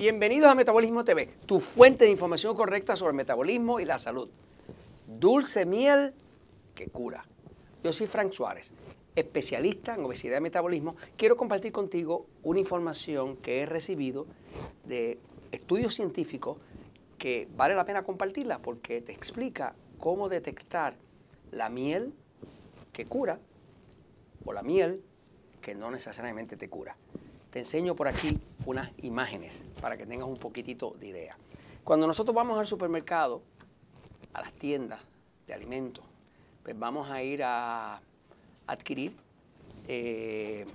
Bienvenidos a Metabolismo TV, tu fuente de información correcta sobre el metabolismo y la salud. Dulce miel que cura. Yo soy Frank Suárez, especialista en obesidad y metabolismo. Quiero compartir contigo una información que he recibido de estudios científicos que vale la pena compartirla porque te explica cómo detectar la miel que cura o la miel que no necesariamente te cura. Te enseño por aquí unas imágenes para que tengas un poquitito de idea. Cuando nosotros vamos al supermercado, a las tiendas de alimentos, pues vamos a ir a adquirir eh,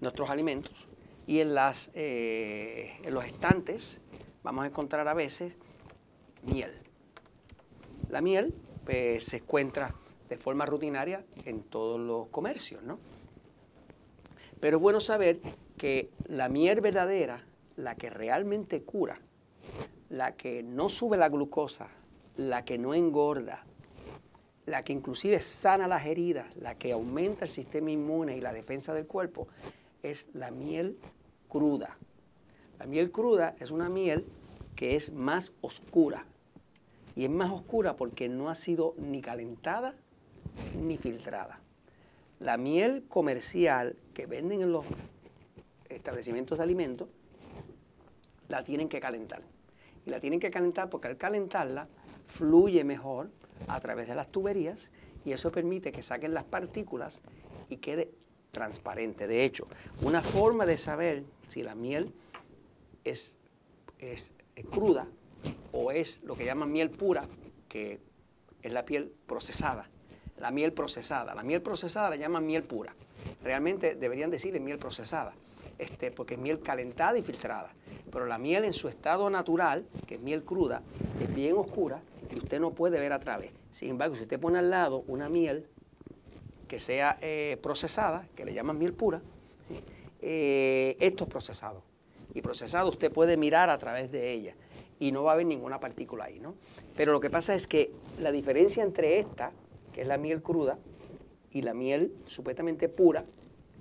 nuestros alimentos y en, las, eh, en los estantes vamos a encontrar a veces miel. La miel pues, se encuentra de forma rutinaria en todos los comercios, ¿no? Pero es bueno saber que la miel verdadera, la que realmente cura, la que no sube la glucosa, la que no engorda, la que inclusive sana las heridas, la que aumenta el sistema inmune y la defensa del cuerpo, es la miel cruda. La miel cruda es una miel que es más oscura. Y es más oscura porque no ha sido ni calentada ni filtrada. La miel comercial que venden en los establecimientos de alimentos, la tienen que calentar. Y la tienen que calentar porque al calentarla fluye mejor a través de las tuberías y eso permite que saquen las partículas y quede transparente. De hecho, una forma de saber si la miel es, es, cruda o es lo que llaman miel pura, que es la piel procesada. La miel procesada. La miel procesada la llaman miel pura. Realmente deberían decirle miel procesada este, porque es miel calentada y filtrada. Pero la miel en su estado natural, que es miel cruda, es bien oscura y usted no puede ver a través. Sin embargo, si usted pone al lado una miel que sea eh, procesada, que le llaman miel pura, eh, esto es procesado. Y procesado usted puede mirar a través de ella y no va a haber ninguna partícula ahí, ¿no? Pero lo que pasa es que la diferencia entre esta, que es la miel cruda, y la miel supuestamente pura,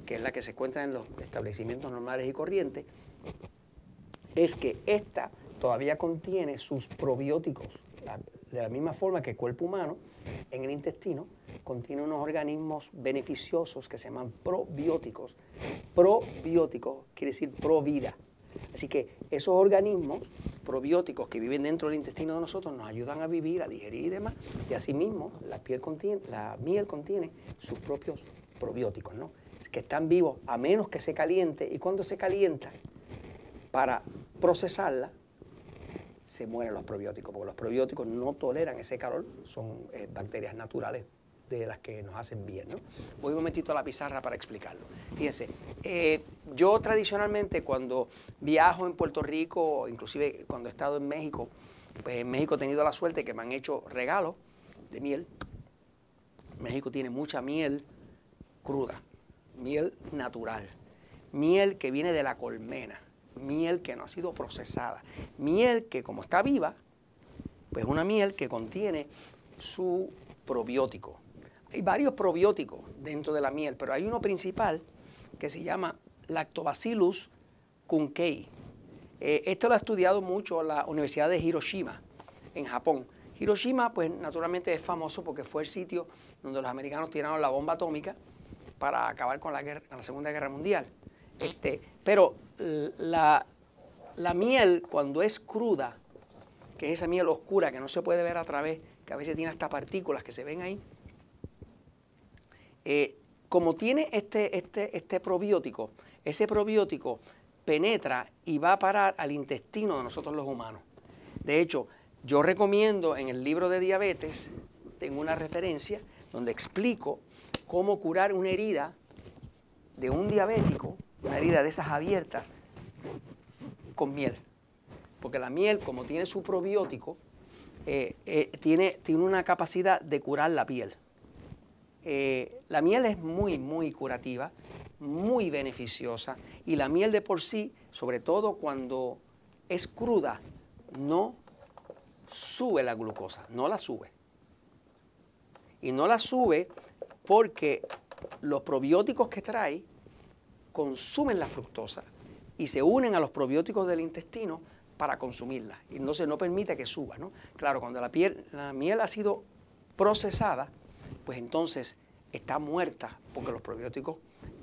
que es la que se encuentra en los establecimientos normales y corrientes, es que esta todavía contiene sus probióticos, de la misma forma que el cuerpo humano, en el intestino, contiene unos organismos beneficiosos que se llaman probióticos. Probióticos quiere decir pro vida. Así que esos organismos probióticos que viven dentro del intestino de nosotros nos ayudan a vivir, a digerir y demás. Y asimismo, la, piel contiene, la miel contiene sus propios probióticos, ¿no? Que están vivos a menos que se caliente y cuando se calienta para procesarla se mueren los probióticos porque los probióticos no toleran ese calor, son eh, bacterias naturales de las que nos hacen bien. ¿no? Voy un momentito a la pizarra para explicarlo. Fíjense, eh, yo tradicionalmente cuando viajo en Puerto Rico, inclusive cuando he estado en México, pues en México he tenido la suerte que me han hecho regalos de miel. México tiene mucha miel cruda miel natural, miel que viene de la colmena, miel que no ha sido procesada, miel que como está viva, pues es una miel que contiene su probiótico. Hay varios probióticos dentro de la miel, pero hay uno principal que se llama Lactobacillus kunkei. Eh, esto lo ha estudiado mucho la Universidad de Hiroshima, en Japón. Hiroshima, pues naturalmente es famoso porque fue el sitio donde los americanos tiraron la bomba atómica para acabar con la, guerra, la Segunda Guerra Mundial. Este, pero la, miel, cuando es cruda, que es esa miel oscura que no se puede ver a través, que a veces tiene hasta partículas que se ven ahí, eh, como tiene este, este, este probiótico, ese probiótico penetra y va a parar al intestino de nosotros los humanos. De hecho, yo recomiendo en el libro de diabetes, tengo una referencia donde explico cómo curar una herida de un diabético, una herida de esas abiertas, con miel. Porque la miel, como tiene su probiótico, eh, eh, tiene, tiene, una capacidad de curar la piel. Eh, la miel es muy, muy curativa, muy beneficiosa y la miel de por sí, sobre todo cuando es cruda, no sube la glucosa, no la sube. Y no la sube porque los probióticos que trae consumen la fructosa y se unen a los probióticos del intestino para consumirla. Y entonces no permite que suba. ¿no? Claro, cuando la, piel, la miel ha sido procesada, pues entonces está muerta porque los probióticos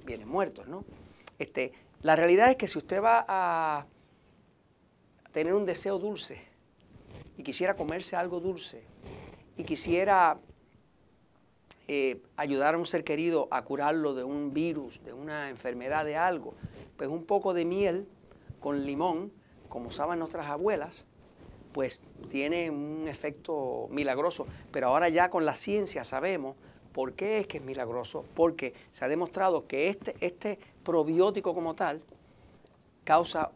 vienen muertos. ¿no? Este, la realidad es que si usted va a tener un deseo dulce y quisiera comerse algo dulce y quisiera eh, ayudar a un ser querido a curarlo de un virus, de una enfermedad, de algo, pues un poco de miel con limón, como usaban nuestras abuelas, pues tiene un efecto milagroso. Pero ahora ya con la ciencia sabemos por qué es que es milagroso, porque se ha demostrado que este, este probiótico como tal causa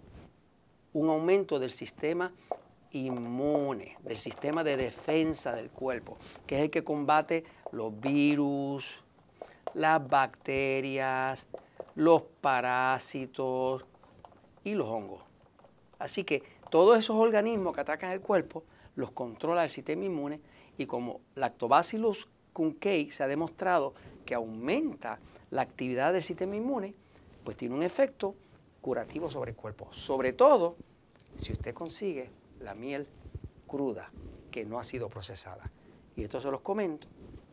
un aumento del sistema inmune, del sistema de defensa del cuerpo, que es el que combate los virus, las bacterias, los parásitos y los hongos. Así que todos esos organismos que atacan el cuerpo los controla el sistema inmune y como Lactobacillus cuncei se ha demostrado que aumenta la actividad del sistema inmune, pues tiene un efecto curativo sobre el cuerpo. Sobre todo si usted consigue la miel cruda que no ha sido procesada. Y esto se los comento